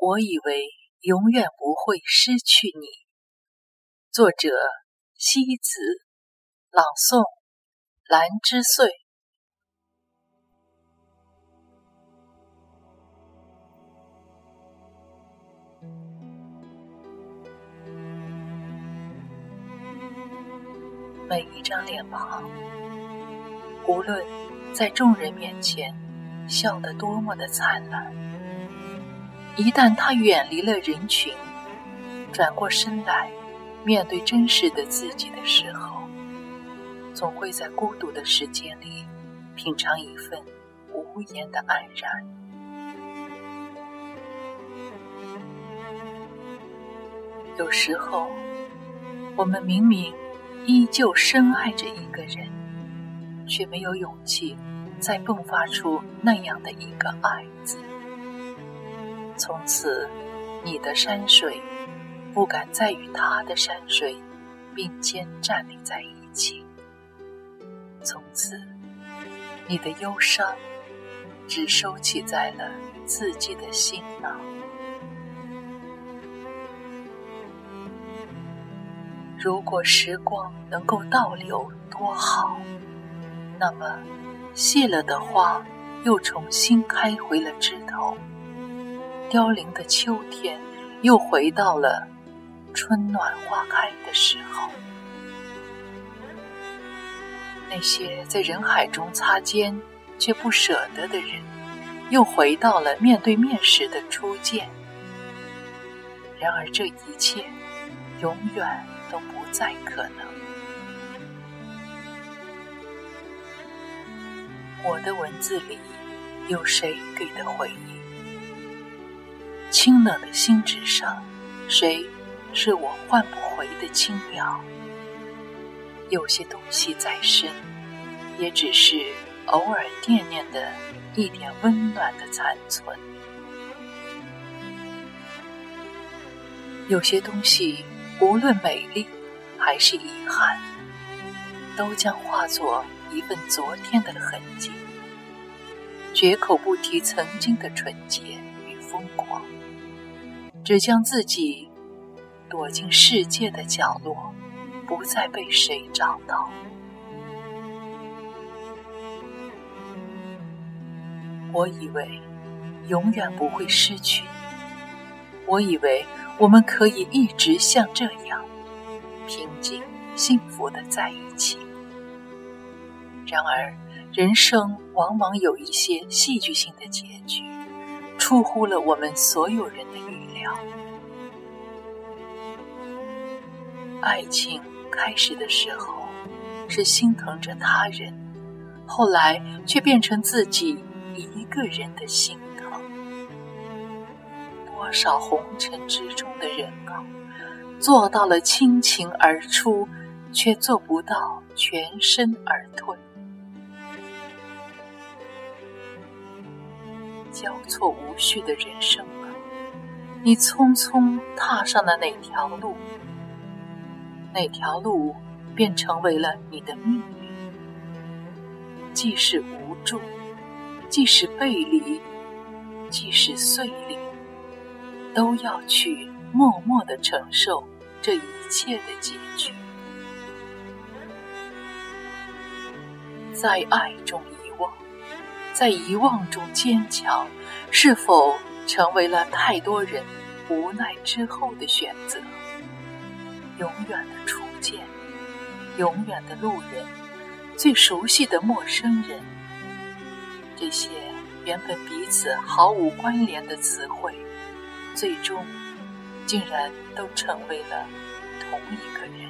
我以为永远不会失去你。作者：西子，朗诵：兰之岁。每一张脸庞，无论在众人面前笑得多么的灿烂，一旦他远离了人群，转过身来面对真实的自己的时候，总会在孤独的时间里品尝一份无言的黯然。有时候，我们明明……依旧深爱着一个人，却没有勇气再迸发出那样的一个“爱”字。从此，你的山水不敢再与他的山水并肩站立在一起。从此，你的忧伤只收起在了自己的心囊。如果时光能够倒流，多好！那么，谢了的花又重新开回了枝头，凋零的秋天又回到了春暖花开的时候。那些在人海中擦肩却不舍得的人，又回到了面对面时的初见。然而，这一切永远。都不再可能。我的文字里有谁给的回应？清冷的心纸上，谁是我换不回的青鸟？有些东西再深，也只是偶尔惦念的一点温暖的残存。有些东西。无论美丽还是遗憾，都将化作一份昨天的痕迹，绝口不提曾经的纯洁疯狂，只将自己躲进世界的角落，不再被谁找到。我以为永远不会失去你，我以为。我们可以一直像这样平静、幸福的在一起。然而，人生往往有一些戏剧性的结局，出乎了我们所有人的预料。爱情开始的时候是心疼着他人，后来却变成自己一个人的心疼。多少红尘之中的人啊，做到了倾情而出，却做不到全身而退。交错无序的人生啊，你匆匆踏上了哪条路，哪条路便成为了你的命运。既是无助，既是背离，既是碎裂。都要去默默的承受这一切的结局，在爱中，在遗忘中坚强，是否成为了太多人无奈之后的选择？永远的初见，永远的路人，最熟悉的陌生人，这些原本彼此毫无关联的词汇。最终，竟然都成为了同一个人。